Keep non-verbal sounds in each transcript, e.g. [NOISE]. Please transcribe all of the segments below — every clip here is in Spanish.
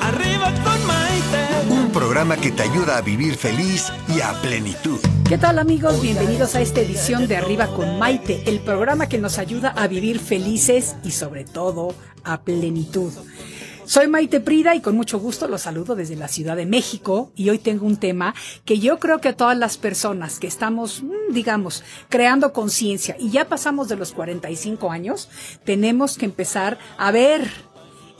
Arriba con Maite. Un programa que te ayuda a vivir feliz y a plenitud. ¿Qué tal amigos? Bienvenidos a esta edición de Arriba con Maite, el programa que nos ayuda a vivir felices y sobre todo a plenitud. Soy Maite Prida y con mucho gusto los saludo desde la Ciudad de México y hoy tengo un tema que yo creo que a todas las personas que estamos, mm, digamos, creando conciencia y ya pasamos de los 45 años, tenemos que empezar a ver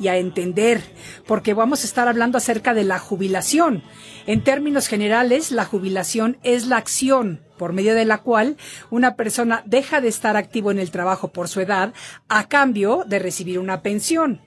y a entender, porque vamos a estar hablando acerca de la jubilación. En términos generales, la jubilación es la acción por medio de la cual una persona deja de estar activo en el trabajo por su edad a cambio de recibir una pensión.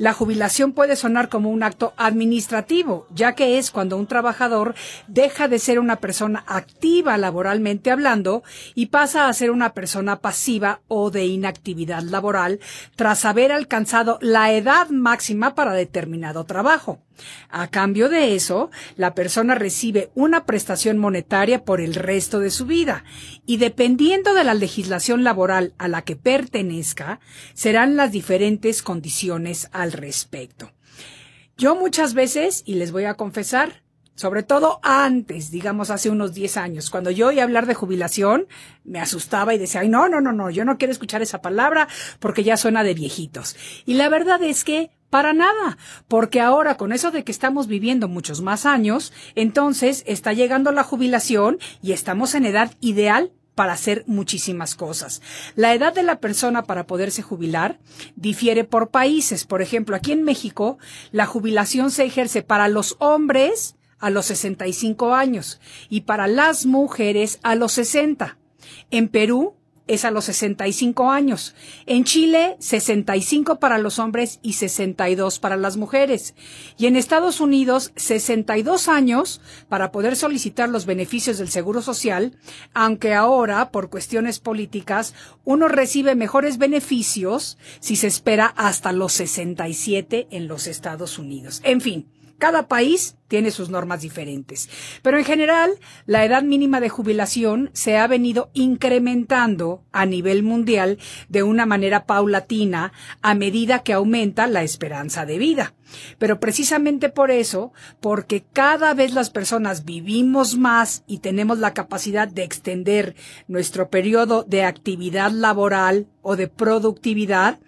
La jubilación puede sonar como un acto administrativo, ya que es cuando un trabajador deja de ser una persona activa laboralmente hablando y pasa a ser una persona pasiva o de inactividad laboral tras haber alcanzado la edad máxima para determinado trabajo. A cambio de eso, la persona recibe una prestación monetaria por el resto de su vida y dependiendo de la legislación laboral a la que pertenezca, serán las diferentes condiciones al respecto. Yo muchas veces, y les voy a confesar, sobre todo antes, digamos hace unos 10 años, cuando yo oía hablar de jubilación, me asustaba y decía, ay, no, no, no, no, yo no quiero escuchar esa palabra porque ya suena de viejitos. Y la verdad es que para nada, porque ahora con eso de que estamos viviendo muchos más años, entonces está llegando la jubilación y estamos en edad ideal para hacer muchísimas cosas. La edad de la persona para poderse jubilar difiere por países. Por ejemplo, aquí en México, la jubilación se ejerce para los hombres a los 65 años y para las mujeres a los 60. En Perú, es a los 65 años. En Chile, 65 para los hombres y 62 para las mujeres. Y en Estados Unidos, 62 años para poder solicitar los beneficios del Seguro Social, aunque ahora, por cuestiones políticas, uno recibe mejores beneficios si se espera hasta los 67 en los Estados Unidos. En fin, cada país tiene sus normas diferentes. Pero en general, la edad mínima de jubilación se ha venido incrementando a nivel mundial de una manera paulatina a medida que aumenta la esperanza de vida. Pero precisamente por eso, porque cada vez las personas vivimos más y tenemos la capacidad de extender nuestro periodo de actividad laboral o de productividad,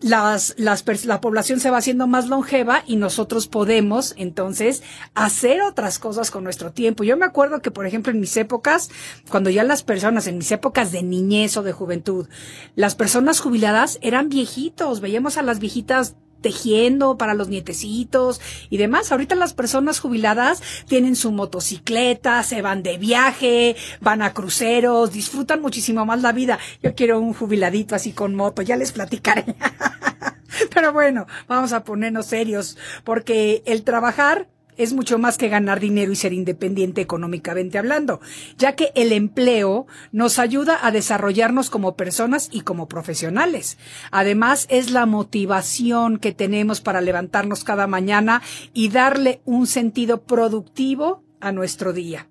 las, las, la población se va haciendo más longeva y nosotros podemos entonces hacer otras cosas con nuestro tiempo. Yo me acuerdo que, por ejemplo, en mis épocas, cuando ya las personas, en mis épocas de niñez o de juventud, las personas jubiladas eran viejitos, veíamos a las viejitas tejiendo para los nietecitos y demás. Ahorita las personas jubiladas tienen su motocicleta, se van de viaje, van a cruceros, disfrutan muchísimo más la vida. Yo quiero un jubiladito así con moto, ya les platicaré. [LAUGHS] Pero bueno, vamos a ponernos serios porque el trabajar es mucho más que ganar dinero y ser independiente económicamente hablando, ya que el empleo nos ayuda a desarrollarnos como personas y como profesionales. Además, es la motivación que tenemos para levantarnos cada mañana y darle un sentido productivo a nuestro día.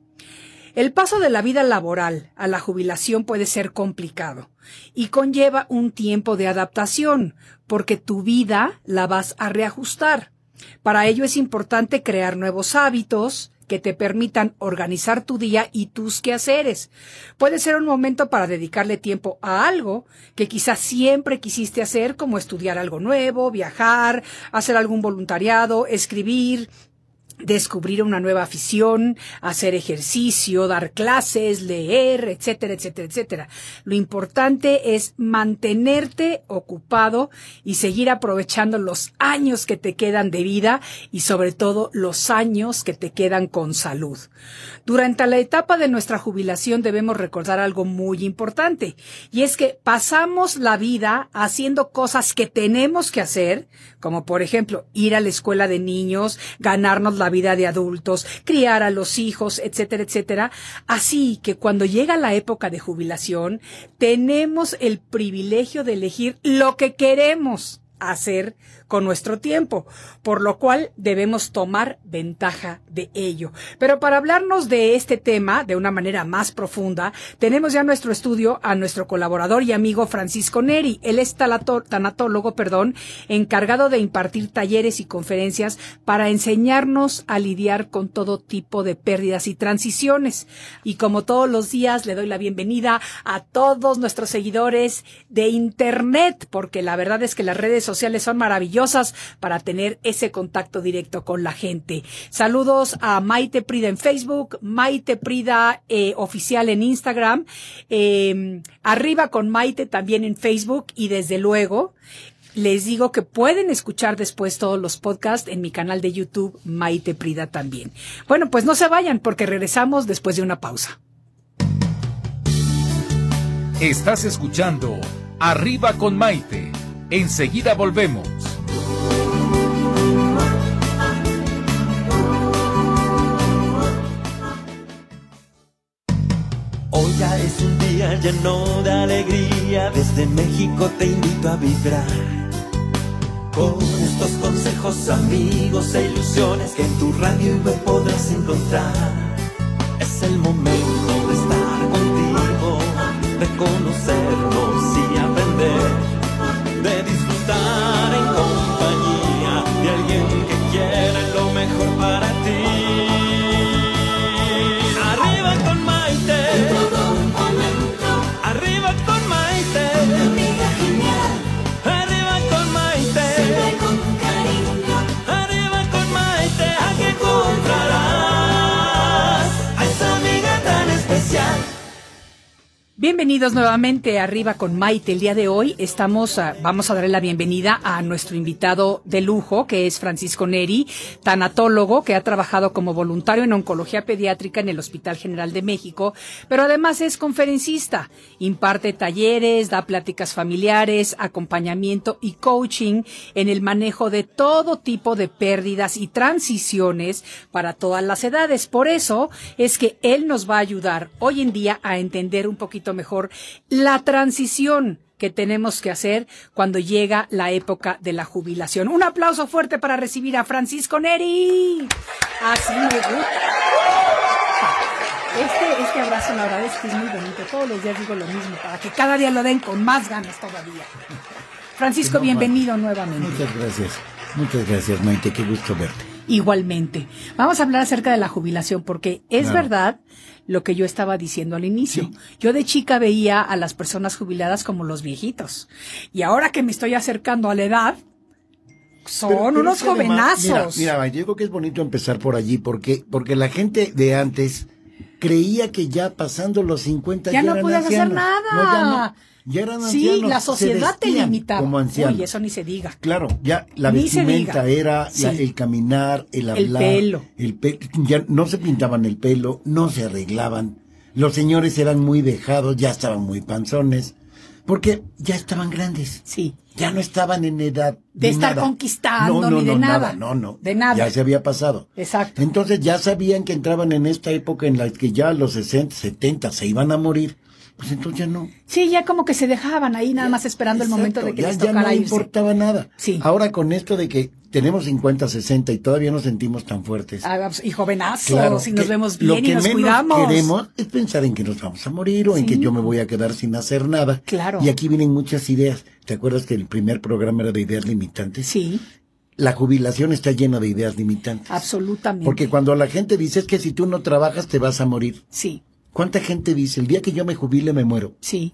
El paso de la vida laboral a la jubilación puede ser complicado y conlleva un tiempo de adaptación, porque tu vida la vas a reajustar. Para ello es importante crear nuevos hábitos que te permitan organizar tu día y tus quehaceres. Puede ser un momento para dedicarle tiempo a algo que quizás siempre quisiste hacer, como estudiar algo nuevo, viajar, hacer algún voluntariado, escribir, descubrir una nueva afición, hacer ejercicio, dar clases, leer, etcétera, etcétera, etcétera. Lo importante es mantenerte ocupado y seguir aprovechando los años que te quedan de vida y sobre todo los años que te quedan con salud. Durante la etapa de nuestra jubilación debemos recordar algo muy importante y es que pasamos la vida haciendo cosas que tenemos que hacer, como por ejemplo ir a la escuela de niños, ganarnos la vida de adultos, criar a los hijos, etcétera, etcétera. Así que cuando llega la época de jubilación, tenemos el privilegio de elegir lo que queremos hacer con nuestro tiempo, por lo cual debemos tomar ventaja de ello. Pero para hablarnos de este tema de una manera más profunda, tenemos ya en nuestro estudio a nuestro colaborador y amigo Francisco Neri. Él es tanatólogo, perdón, encargado de impartir talleres y conferencias para enseñarnos a lidiar con todo tipo de pérdidas y transiciones. Y como todos los días, le doy la bienvenida a todos nuestros seguidores de Internet, porque la verdad es que las redes sociales son maravillosas para tener ese contacto directo con la gente. Saludos a Maite Prida en Facebook, Maite Prida eh, oficial en Instagram, eh, arriba con Maite también en Facebook y desde luego les digo que pueden escuchar después todos los podcasts en mi canal de YouTube Maite Prida también. Bueno, pues no se vayan porque regresamos después de una pausa. Estás escuchando Arriba con Maite. Enseguida volvemos. Hoy ya es un día lleno de alegría, desde México te invito a vibrar. Con estos consejos, amigos e ilusiones que en tu radio y web podrás encontrar. Es el momento de estar contigo, de conocernos y aprender, Bienvenidos nuevamente a arriba con Maite. El día de hoy estamos, ah, vamos a darle la bienvenida a nuestro invitado de lujo, que es Francisco Neri, tanatólogo que ha trabajado como voluntario en oncología pediátrica en el Hospital General de México, pero además es conferencista, imparte talleres, da pláticas familiares, acompañamiento y coaching en el manejo de todo tipo de pérdidas y transiciones para todas las edades. Por eso es que él nos va a ayudar hoy en día a entender un poquito mejor la transición que tenemos que hacer cuando llega la época de la jubilación. Un aplauso fuerte para recibir a Francisco Neri. Así me gusta. Este, este abrazo, la verdad es que es muy bonito. Todos los días digo lo mismo, para que cada día lo den con más ganas todavía. Francisco, No, bienvenido nuevamente. Muchas gracias. Muchas gracias, Maite. Qué gusto verte. Igualmente. Vamos a hablar acerca de la jubilación, porque es Claro. verdad lo que yo estaba diciendo al inicio. Yo de chica veía a las personas jubiladas como los viejitos. Y ahora que me estoy acercando a la edad, son Pero- pero unos es que además, jovenazos. Mira, mira, yo creo que es bonito empezar por allí porque, porque la gente de antes creía que ya pasando los 50 Ya ya, no podías hacer nada. No, ya no. Ya eran sí, ancianos. la se sociedad te limitaba. Como ancianos. Uy, eso ni se diga. Claro, ya la Ni vestimenta era la- Sí. el caminar, el El hablar, pelo. el pe- ya no se pintaban el pelo, no se arreglaban. Los señores eran muy dejados, ya estaban muy panzones, porque ya estaban grandes. Sí. Ya no estaban en edad De estar nada. conquistando, no, no, ni de no, nada. No, no. De nada. Ya se había pasado. Exacto. Entonces ya sabían que entraban en esta época en la que ya a los 60, 70 se iban a morir. Pues entonces ya no. Sí, ya como que se dejaban ahí nada más esperando el momento de que ya, les ya tocara no irse. importaba nada. Sí. Ahora con esto de que tenemos 50, 60 y todavía nos sentimos tan fuertes. Ah, y jovenazos, Claro, y nos que vemos lo bien que y nos menos cuidamos. queremos es pensar en que nos vamos a morir o en que yo me voy a quedar sin hacer nada. Claro. Y aquí vienen muchas ideas. ¿Te acuerdas que el primer programa era de ideas limitantes? Sí, La jubilación está llena de ideas limitantes. absolutamente. Porque cuando la gente dice es que si tú no trabajas te vas a morir. Sí, ¿Cuánta gente dice el día que yo me jubile me muero? sí.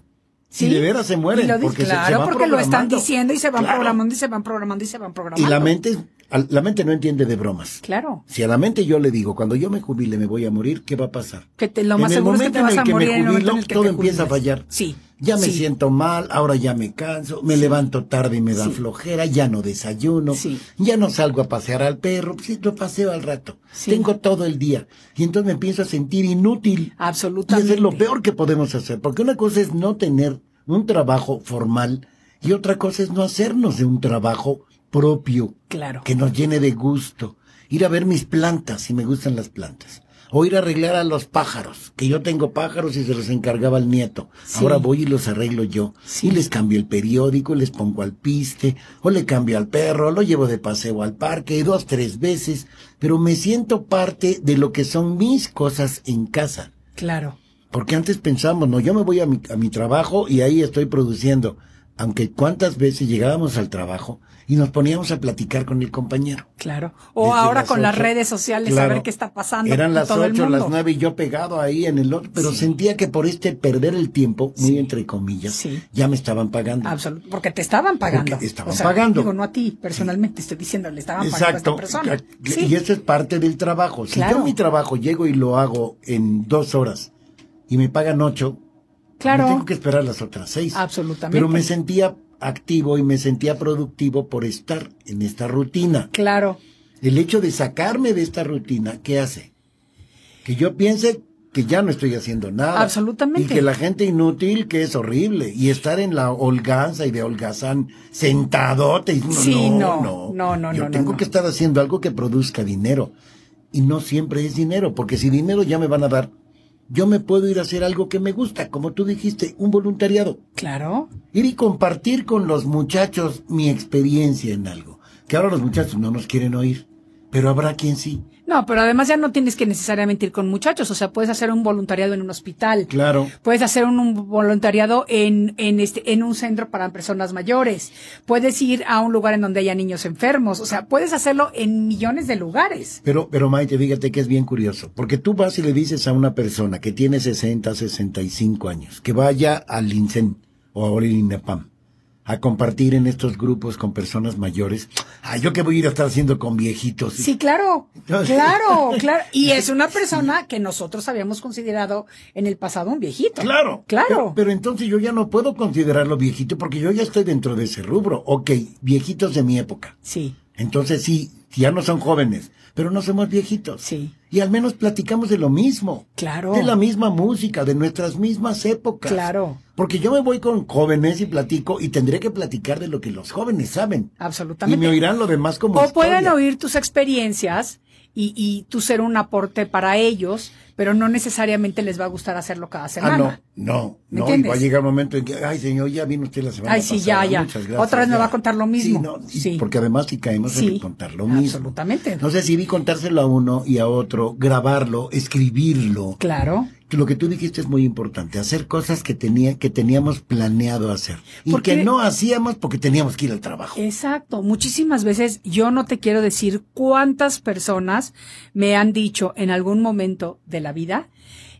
Y de veras se mueren, Y lo porque se- se claro, van porque lo están diciendo y se van Claro. programando y se van programando y se van programando. Y la mente la mente no entiende de bromas. Claro. Si a la mente yo le digo, cuando yo me jubile me voy a morir, ¿qué va a pasar? Que te, lo En más el seguro es que momento te en vas el a que me morir en el momento en jubilo, el que todo empieza a fallar. Sí. Ya me sí. siento mal, ahora ya me canso, me levanto tarde y me da Sí. flojera, ya no desayuno, Sí. ya no salgo a pasear al perro, sí, lo paseo al rato. Sí. Tengo todo el día. Y entonces me empiezo a sentir inútil. Y Absolutamente. eso es lo peor que podemos hacer, porque una cosa es no tener un trabajo formal y otra cosa es no hacernos de un trabajo propio Claro. que nos llene de gusto. Ir a ver mis plantas, si me gustan las plantas. O ir a arreglar a los pájaros, que yo tengo pájaros y se los encargaba al nieto. Sí. Ahora voy y los arreglo yo. Sí. Y les cambio el periódico, les pongo al piste, o le cambio al perro, lo llevo de paseo al parque dos, tres veces, pero me siento parte de lo que son mis cosas en casa. Claro. Porque antes pensamos, no, yo me voy a mi, a mi trabajo y ahí estoy produciendo. Aunque cuántas veces llegábamos al trabajo y nos poníamos a platicar con el compañero. Claro. O Desde ahora las con las redes sociales, a ver qué está pasando. Eran las ocho, las nueve y yo pegado ahí en el otro, pero Sí. sentía que por este perder el tiempo, muy entre comillas, Sí. ya me estaban pagando. Absolut- porque te estaban pagando. Porque estaban O sea, pagando. Digo, no a ti personalmente, estoy diciendo, le estaban Exacto. pagando a esta persona. Y eso es parte del trabajo. Si Claro. yo mi trabajo llego y lo hago en dos horas y me pagan ocho, Claro. me tengo que esperar las otras seis. Absolutamente. Pero me sentía activo y me sentía productivo por estar en esta rutina. Claro. El hecho de sacarme de esta rutina, ¿qué hace? Que yo piense que ya no estoy haciendo nada. Absolutamente. Y que la gente inútil, que es horrible. Y estar en la holganza y de holgazán sentadote. Y, no, Sí, no, no, no, no, Yo no, tengo no. que estar haciendo algo que produzca dinero. Y no siempre es dinero, porque si dinero ya me van a dar, yo me puedo ir a hacer algo que me gusta, como tú dijiste, un voluntariado. Claro. Ir y compartir con los muchachos mi experiencia en algo. Que ahora los muchachos no nos quieren oír, pero habrá quien sí. No, pero además ya no tienes que necesariamente ir con muchachos, o sea, puedes hacer un voluntariado en un hospital. Claro. Puedes hacer un, un voluntariado en, en este, en un centro para personas mayores. Puedes ir a un lugar en donde haya niños enfermos. O sea, puedes hacerlo en millones de lugares. Pero, pero Maite, fíjate que es bien curioso, porque tú vas y le dices a una persona que tiene 60, 65 años, que vaya al INSEN o al INEPAM a compartir en estos grupos con personas mayores. Ay, yo qué voy a ir a estar haciendo con viejitos. Sí, claro, claro, [LAUGHS] claro. Y es una persona que nosotros habíamos considerado en el pasado un viejito. Claro. Claro. Pero, pero entonces yo ya no puedo considerarlo viejito porque yo ya estoy dentro de ese rubro. Ok, viejitos de mi época. Sí, Entonces sí, ya no son jóvenes, pero no somos viejitos. sí, Y al menos platicamos de lo mismo. claro. De la misma música, de nuestras mismas épocas. Claro. Porque yo me voy con jóvenes y platico y tendré que platicar de lo que los jóvenes saben. Absolutamente. Y me oirán lo demás como O pueden oír tus experiencias y, y tú ser un aporte para ellos, pero no necesariamente les va a gustar hacerlo cada Ah, semana. no, no, ¿Me no. Y va a llegar un momento en que, ay, señor, ya vino usted la semana Ay, sí, pasada. ya, ya. Muchas gracias. Otra vez me ya". va a contar lo mismo. Sí, no, Sí. porque además si caemos Sí, en contar lo mismo. absolutamente. No sé si vi contárselo a uno y a otro, grabarlo, escribirlo. Claro. Lo que tú dijiste es muy importante, hacer cosas que tenía, que teníamos planeado hacer. Y Porque- que no hacíamos porque teníamos que ir al trabajo. Exacto. Muchísimas veces yo no te quiero decir cuántas personas me han dicho en algún momento de la vida,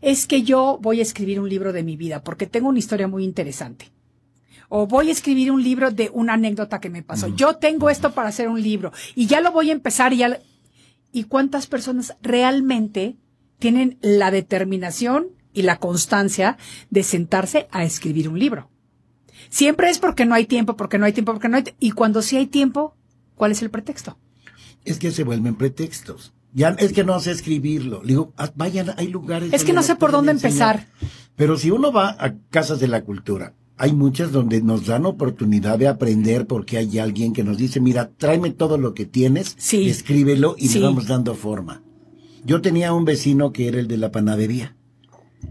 es que yo voy a escribir un libro de mi vida porque tengo una historia muy interesante. O voy a escribir un libro de una anécdota que me pasó. Yo tengo esto para hacer un libro y ya lo voy a empezar y ya. ¿Y cuántas personas realmente tienen la determinación y la constancia de sentarse a escribir un libro? Siempre es porque no hay tiempo, porque no hay tiempo, porque no hay Y cuando sí hay tiempo, ¿cuál es el pretexto? Es que se vuelven pretextos. Ya es que no sé escribirlo. Le digo, ah, vayan, hay lugares. Es que no sé por dónde enseñar. empezar. Pero si uno va a casas de la cultura, hay muchas donde nos dan oportunidad de aprender porque hay alguien que nos dice, mira, tráeme todo lo que tienes, Sí. escríbelo y Sí. le vamos dando forma. Yo tenía un vecino que era el de la panadería.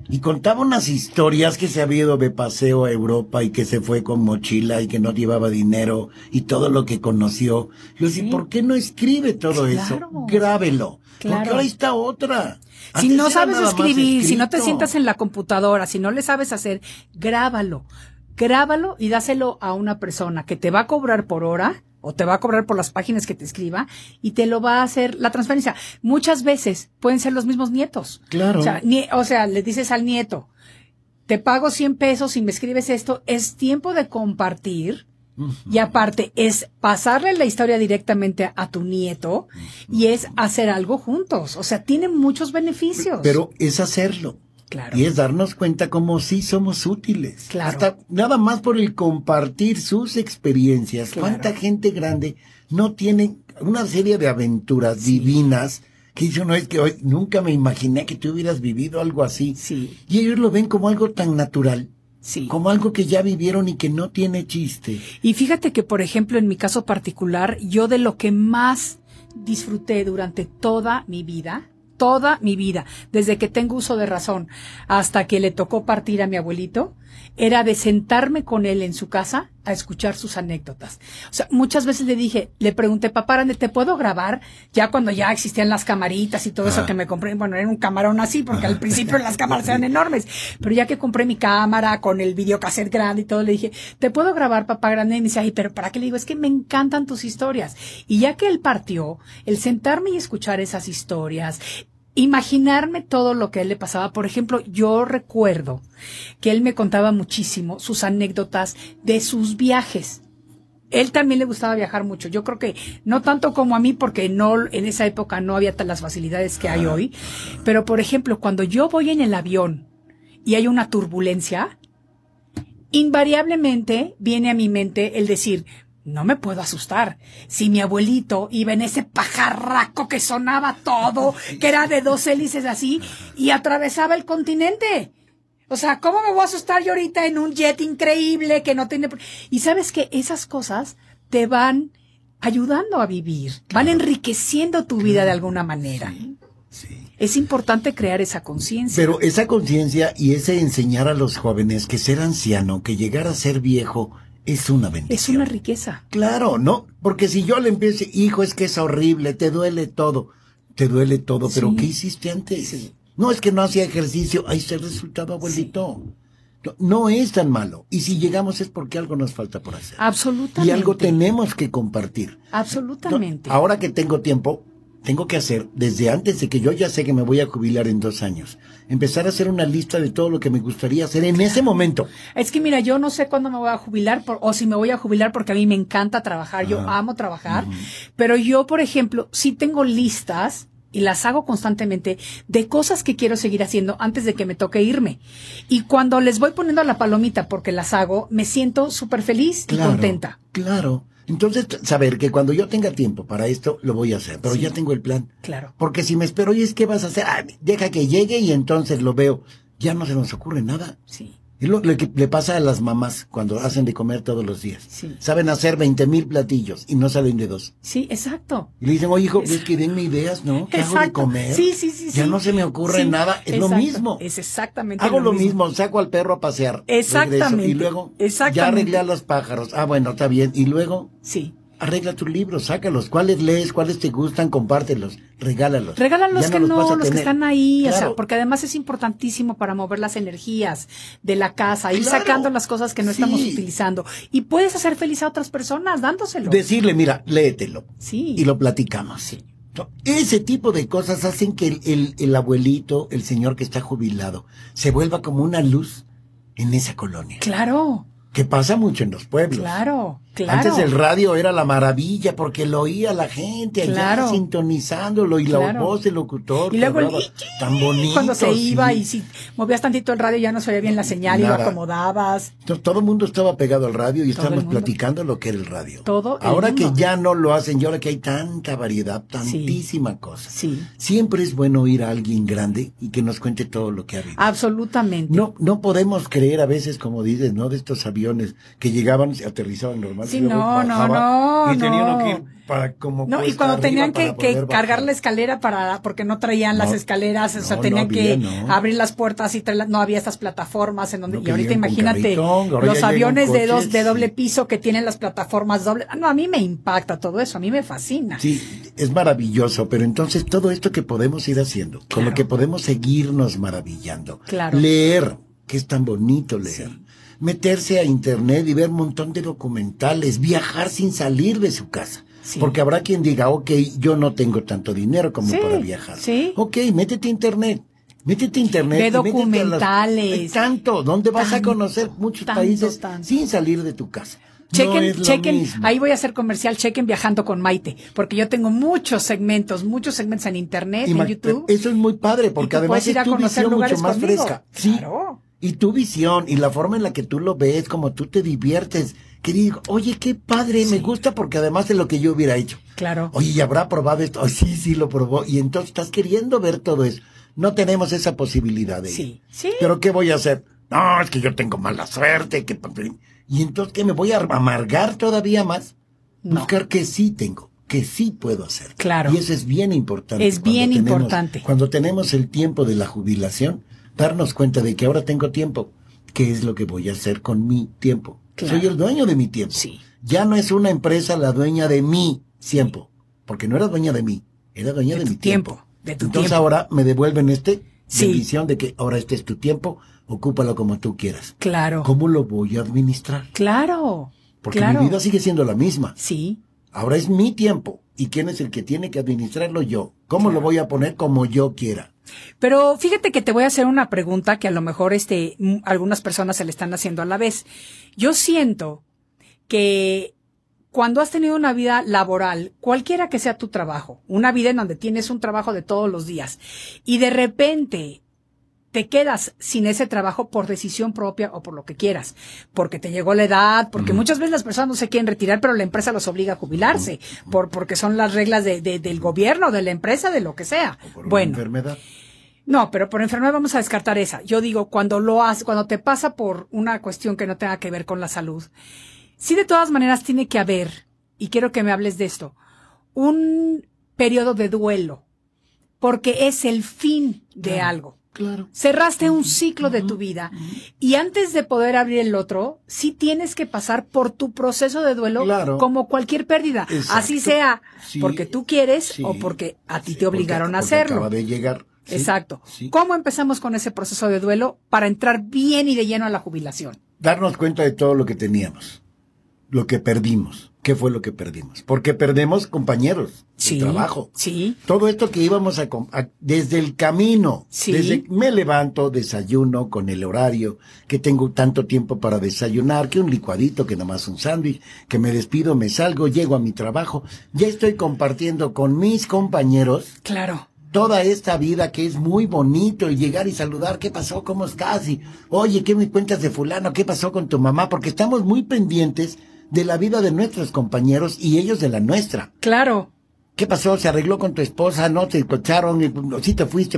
Y contaba unas historias que se había ido de paseo a Europa y que se fue con mochila y que no llevaba dinero y todo lo que conoció. Yo decía, Sí. ¿por qué no escribe todo Claro. eso? Grábelo. Claro. Porque ahora está otra. Si no sabes escribir, si no te sientas en la computadora, si no le sabes hacer, grábalo. Grábalo y dáselo a una persona que te va a cobrar por hora o te va a cobrar por las páginas que te escriba y te lo va a hacer la transferencia. Muchas veces pueden ser los mismos nietos. Claro. O sea, nie- o sea, le dices al nieto, te pago 100 pesos y me escribes esto, es tiempo de compartir Y aparte es pasarle la historia directamente a tu nieto y es hacer algo juntos. O sea, tiene muchos beneficios. Pero es hacerlo. Claro. Y es darnos cuenta como sí somos útiles. Claro. Hasta nada más por el compartir sus experiencias. Claro. ¿Cuánta gente grande no tiene una serie de aventuras divinas que yo no es que hoy nunca me imaginé que tú hubieras vivido algo así? Sí. Y ellos lo ven como algo tan natural. Sí. Como algo que ya vivieron y que no tiene chiste. Y fíjate que, por ejemplo, en mi caso particular, yo de lo que más disfruté durante toda mi vida, toda mi vida, desde que tengo uso de razón hasta que le tocó partir a mi abuelito, era de sentarme con él en su casa a escuchar sus anécdotas. O sea, muchas veces le dije, le pregunté, papá, grande, ¿te puedo grabar? Ya cuando ya existían las camaritas y todo eso que me compré, bueno, era un camarón así, porque al principio las cámaras [LAUGHS] eran enormes, pero ya que compré mi cámara con el videocassette grande y todo, le dije, ¿te puedo grabar, papá grande? Y me dice, ay, pero ¿para qué le digo? Es que me encantan tus historias. Y ya que él partió, el sentarme y escuchar esas historias, imaginarme todo lo que a él le pasaba. Por ejemplo, yo recuerdo que él me contaba muchísimo sus anécdotas de sus viajes. Él también le gustaba viajar mucho. Yo creo que no tanto como a mí, porque no en esa época no había las facilidades que hay hoy. Pero por ejemplo, cuando yo voy en el avión y hay una turbulencia, invariablemente viene a mi mente el decir, no me puedo asustar. Si mi abuelito iba en ese pajarraco que sonaba todo, que era de dos hélices así, y atravesaba el continente. O sea, ¿cómo me voy a asustar yo ahorita en un jet increíble que no tiene... Y sabes que esas cosas te van ayudando a vivir, van enriqueciendo tu vida de alguna manera. Es importante crear esa conciencia. Pero esa conciencia y ese enseñar a los jóvenes que ser anciano, que llegar a ser viejo, es una Es bendición. una riqueza. Claro, ¿no? Porque si yo le empiezo, hijo, es que es horrible, te duele todo. Te duele todo, pero. ¿qué hiciste antes? No es que no hacía ejercicio, ahí está el resultado, abuelito. No, no es tan malo. Y si llegamos es porque algo nos falta por hacer. Absolutamente. Y algo tenemos que compartir. No, Absolutamente. ahora que tengo tiempo, tengo que hacer, desde antes de que yo ya sé que me voy a jubilar en dos años, empezar a hacer una lista de todo lo que me gustaría hacer en ese momento. Es que mira, yo no sé cuándo me voy a jubilar por- o si me voy a jubilar porque a mí me encanta trabajar, yo amo trabajar, pero yo, por ejemplo, sí tengo listas y las hago constantemente de cosas que quiero seguir haciendo antes de que me toque irme. Y cuando les voy poniendo la palomita porque las hago, me siento súper feliz y contenta. Claro. Entonces, saber que cuando yo tenga tiempo para esto, lo voy a hacer, pero Sí. ya tengo el plan. Claro. Porque si me espero, oye, ¿qué vas a hacer? Ah, deja que llegue y entonces lo veo. Ya no se nos ocurre nada. Sí. Es lo, que le pasa a las mamás cuando hacen de comer todos los días. Sí. Saben hacer 20 mil platillos y no salen de dos. Sí, exacto. Y le dicen, oye, hijo, ves que denme ideas, ¿no? ¿Qué hago de comer? Sí, sí, sí. Ya sí. no se me ocurre Sí, nada. Es lo mismo. Es exactamente Hago lo mismo. saco al perro a pasear. Exactamente, regreso, y luego ya arreglé a los pájaros. Ah, bueno, está bien. Y luego Sí. Arregla tus libros, sácalos. ¿Cuáles lees? ¿Cuáles te gustan? Compártelos. Regálalos. Regálalos Ya que los no, los que están ahí, o sea, porque además es importantísimo para mover las energías de la casa, ir Claro. sacando las cosas que no Sí. estamos utilizando. Y puedes hacer feliz a otras personas dándoselo. Decirle, mira, léetelo. Sí. Y lo platicamos. No, Ese tipo de cosas hacen que el, el- el abuelito, el señor que está jubilado, se vuelva como una luz en esa colonia. Claro, Que pasa mucho en los pueblos. claro, claro. Antes el radio era la maravilla porque lo oía la gente allá Claro. sintonizándolo y la voz del locutor. Y luego el tan bonito. cuando se sí. iba y si movías tantito el radio ya no se oía bien la señal y lo acomodabas. Entonces, todo el mundo estaba pegado al radio y Todo estábamos platicando lo que era el radio. Todo el Ahora que ya no lo hacen, y ahora que hay tanta variedad, tantísima cosa. Sí, Siempre es bueno oír a alguien grande y que nos cuente todo lo que ha vivido. absolutamente. No, no podemos creer a veces, como dices, ¿no? De estos aviones que llegaban y aterrizaban normal. Sí, no, no, no, Y no. que ir para como No, y cuando tenían que, cargar la escalera para, porque no traían las No, escaleras, o sea, tenían que abrir las puertas y traer no había estas plataformas en donde, y ahorita imagínate los aviones de dos, de doble piso que tienen las plataformas doble, Ah, no, a mí me impacta todo eso, a mí me fascina. Sí, es maravilloso, pero entonces todo esto que podemos ir haciendo, con lo que podemos seguirnos maravillando. Claro. Leer, que es tan bonito leer. Meterse a internet y ver un montón de documentales, viajar sin salir de su casa. Sí. Porque habrá quien diga, ok, yo no tengo tanto dinero como Sí, para viajar. sí. Ok, métete a internet. Métete a internet. Ve las- documentales. Hay tanto, ¿dónde vas a conocer muchos tanto, países tanto. sin salir de tu casa? Chequen, chequen, mismo. ahí voy a hacer comercial, chequen viajando con Maite, porque yo tengo muchos segmentos, muchos segmentos en internet, Y en YouTube. Eso es muy padre, porque además es tu conocer visión lugares mucho más conmigo. fresca. Sí. Claro. Y tu visión y la forma en la que tú lo ves, como tú te diviertes. Que digo, oye, qué padre, me gusta porque además de lo que yo hubiera hecho. Claro. Oye, ¿y habrá probado esto? Sí, sí, lo probó. Y entonces estás queriendo ver todo eso. No tenemos esa posibilidad de. Sí, sí. Pero ¿qué voy a hacer? No, es que yo tengo mala suerte. Que... Y entonces, ¿qué me voy a amargar todavía más? No. Buscar que sí tengo, que sí puedo hacer. Claro. Y eso es bien importante. Es bien tenemos- importante. Cuando tenemos el tiempo de la jubilación, darnos cuenta de que ahora tengo tiempo. ¿Qué es lo que voy a hacer con mi tiempo? Claro. Soy el dueño de mi tiempo. Sí. Ya no es una empresa la dueña de mi tiempo. Porque no era dueña de mí, era dueña De mi tiempo. tiempo, de tu Entonces tiempo. ahora me devuelven este Sí. bendición de que ahora este es tu tiempo, ocúpalo como tú quieras. Claro. ¿Cómo lo voy a administrar? Claro. Porque claro. mi vida sigue siendo la misma. Sí. Ahora es mi tiempo. ¿Y quién es el que tiene que administrarlo? Yo. ¿Cómo lo voy a poner como yo quiera? Pero fíjate que te voy a hacer una pregunta que a lo mejor este, algunas personas se le están haciendo a la vez. Yo siento que cuando has tenido una vida laboral, cualquiera que sea tu trabajo, una vida en donde tienes un trabajo de todos los días, y de repente te quedas sin ese trabajo por decisión propia o por lo que quieras, porque te llegó la edad, porque muchas veces las personas no se quieren retirar, pero la empresa los obliga a jubilarse, por, porque son las reglas de, de- del gobierno, de la empresa, de lo que sea. O por una Bueno, enfermedad. no, pero por enfermedad vamos a descartar esa. Yo digo, cuando lo haces, cuando te pasa por una cuestión que no tenga que ver con la salud, sí de todas maneras tiene que haber, y quiero que me hables de esto, un periodo de duelo, porque es el fin de algo. Claro. Cerraste un ciclo de tu vida y antes de poder abrir el otro, sí tienes que pasar por tu proceso de duelo Claro. como cualquier pérdida, Exacto. así sea Sí. porque tú quieres Sí. o porque a ti Sí, te obligaron porque- a hacerlo. Acaba de llegar. Exacto. ¿Cómo empezamos con ese proceso de duelo para entrar bien y de lleno a la jubilación? Darnos cuenta de todo lo que teníamos. Lo que perdimos. ¿Qué fue lo que perdimos? Porque perdemos compañeros de trabajo. Sí. Todo esto que íbamos a, a- desde el camino, Sí. desde me levanto, desayuno con el horario, que tengo tanto tiempo para desayunar, que un licuadito, que nomás un sándwich, que me despido, me salgo, llego a mi trabajo, ya estoy compartiendo con mis compañeros Claro. toda esta vida que es muy bonito y llegar y saludar, ¿qué pasó? ¿Cómo estás? Y, oye, ¿qué me cuentas de fulano? ¿Qué pasó con tu mamá? Porque estamos muy pendientes de la vida de nuestros compañeros y ellos de la nuestra. Claro. ¿Qué pasó? ¿Se arregló con tu esposa? ¿No te escucharon? ¿Sí te fuiste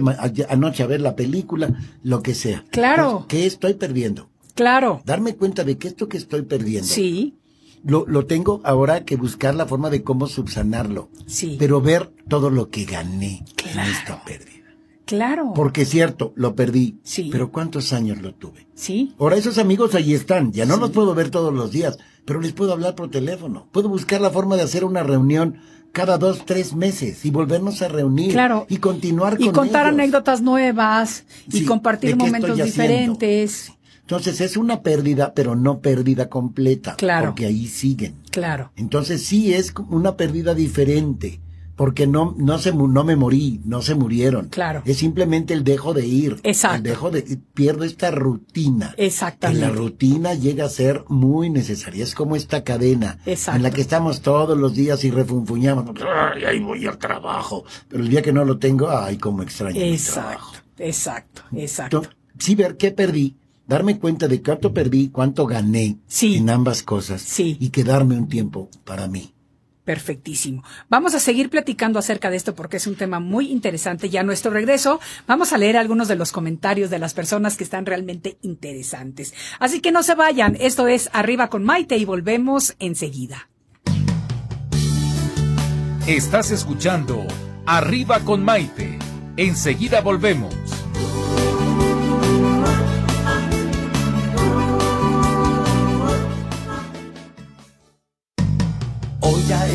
anoche a ver la película? Lo que sea. Claro. ¿Qué estoy perdiendo? Claro. Darme cuenta de que esto que estoy perdiendo, Sí. lo, lo tengo ahora que buscar la forma de cómo subsanarlo. Sí. Pero ver todo lo que gané Claro. en esta pérdida. Claro. Porque es cierto, lo perdí. Sí. Pero ¿cuántos años lo tuve? Sí. Ahora esos amigos ahí están. Ya no los puedo ver todos los días, pero les puedo hablar por teléfono. Puedo buscar la forma de hacer una reunión cada dos, tres meses y volvernos a reunir. Claro. Y continuar Y con contar ellos. anécdotas nuevas y Sí, compartir ¿de qué momentos haciendo? diferentes. Entonces es una pérdida, pero no pérdida completa. Claro. Porque ahí siguen. Claro. Entonces sí es una pérdida diferente, porque no, no se, no me morí, no se murieron. Claro. Es simplemente el dejo de ir. Exacto. El dejo de, pierdo esta rutina. Exactamente. Que la rutina llega a ser muy necesaria. Es como esta cadena. Exacto. En la que estamos todos los días y refunfuñamos. Ay, ahí voy al trabajo. Pero el día que no lo tengo, ay, cómo extraño mi trabajo. Exacto. Exacto. Exacto. Entonces, sí ver qué perdí, darme cuenta de cuánto perdí, cuánto gané Sí. en ambas cosas Sí. y quedarme un tiempo para mí. Perfectísimo. Vamos a seguir platicando acerca de esto porque es un tema muy interesante. Ya a nuestro regreso vamos a leer algunos de los comentarios de las personas que están realmente interesantes. Así que no se vayan. Esto es Arriba con Maite y volvemos enseguida. Estás escuchando Arriba con Maite. Enseguida volvemos.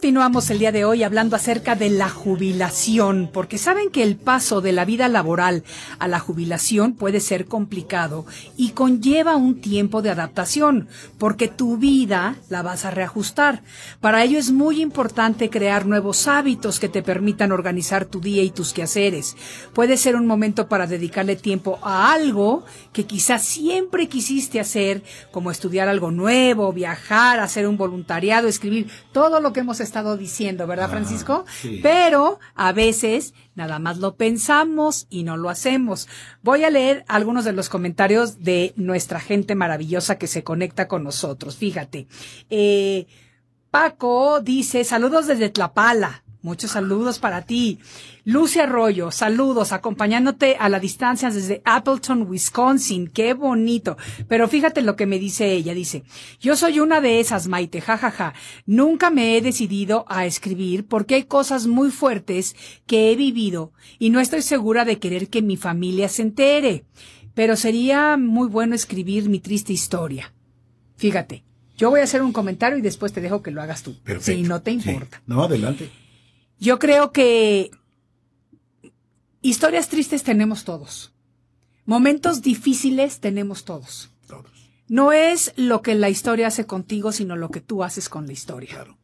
Continuamos el día de hoy hablando acerca de la jubilación, porque saben que el paso de la vida laboral a la jubilación puede ser complicado y conlleva un tiempo de adaptación, porque tu vida la vas a reajustar. Para ello es muy importante crear nuevos hábitos que te permitan organizar tu día y tus quehaceres. Puede ser un momento para dedicarle tiempo a algo que quizás siempre quisiste hacer, como estudiar algo nuevo, viajar, hacer un voluntariado, escribir todo lo que hemos estado diciendo, ¿verdad, Ah, Francisco? sí. Pero a veces nada más lo pensamos y no lo hacemos. Voy a leer algunos de los comentarios de nuestra gente maravillosa que se conecta con nosotros. Fíjate. Eh, Paco dice, saludos desde Tlapala. Muchos saludos para ti. Lucy Arroyo, saludos, acompañándote a la distancia desde Appleton, Wisconsin. Qué bonito. Pero fíjate lo que me dice ella. Dice, yo soy una de esas, Maite, jajaja. Nunca me he decidido a escribir porque hay cosas muy fuertes que he vivido y no estoy segura de querer que mi familia se entere. Pero sería muy bueno escribir mi triste historia. Fíjate, yo voy a hacer un comentario y después te dejo que lo hagas tú. Perfecto. Si no te Sí. importa. No, adelante. Yo creo que historias tristes tenemos todos. Momentos difíciles tenemos todos. Todos. No es lo que la historia hace contigo, sino lo que tú haces con la historia. Claro.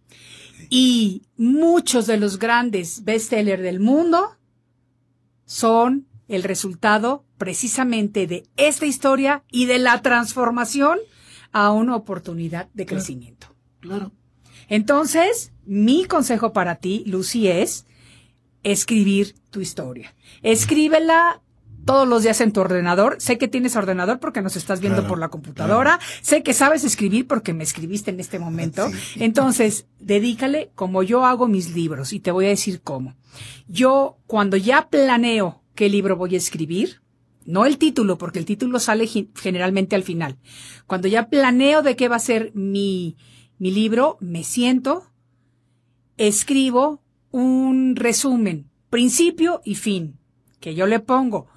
Y muchos de los grandes bestsellers del mundo son el resultado precisamente de esta historia y de la transformación a una oportunidad de Claro. crecimiento. Claro. Entonces, mi consejo para ti, Lucy, es escribir tu historia. Escríbela todos los días en tu ordenador. Sé que tienes ordenador porque nos estás viendo Claro, por la computadora. Sé que sabes escribir porque me escribiste en este momento. [LAUGHS] Sí. Entonces, dedícale como yo hago mis libros y te voy a decir cómo. Yo, cuando ya planeo qué libro voy a escribir, no el título, porque el título sale generalmente al final. Cuando ya planeo de qué va a ser mi, mi libro, me siento, escribo un resumen, principio y fin, que yo le pongo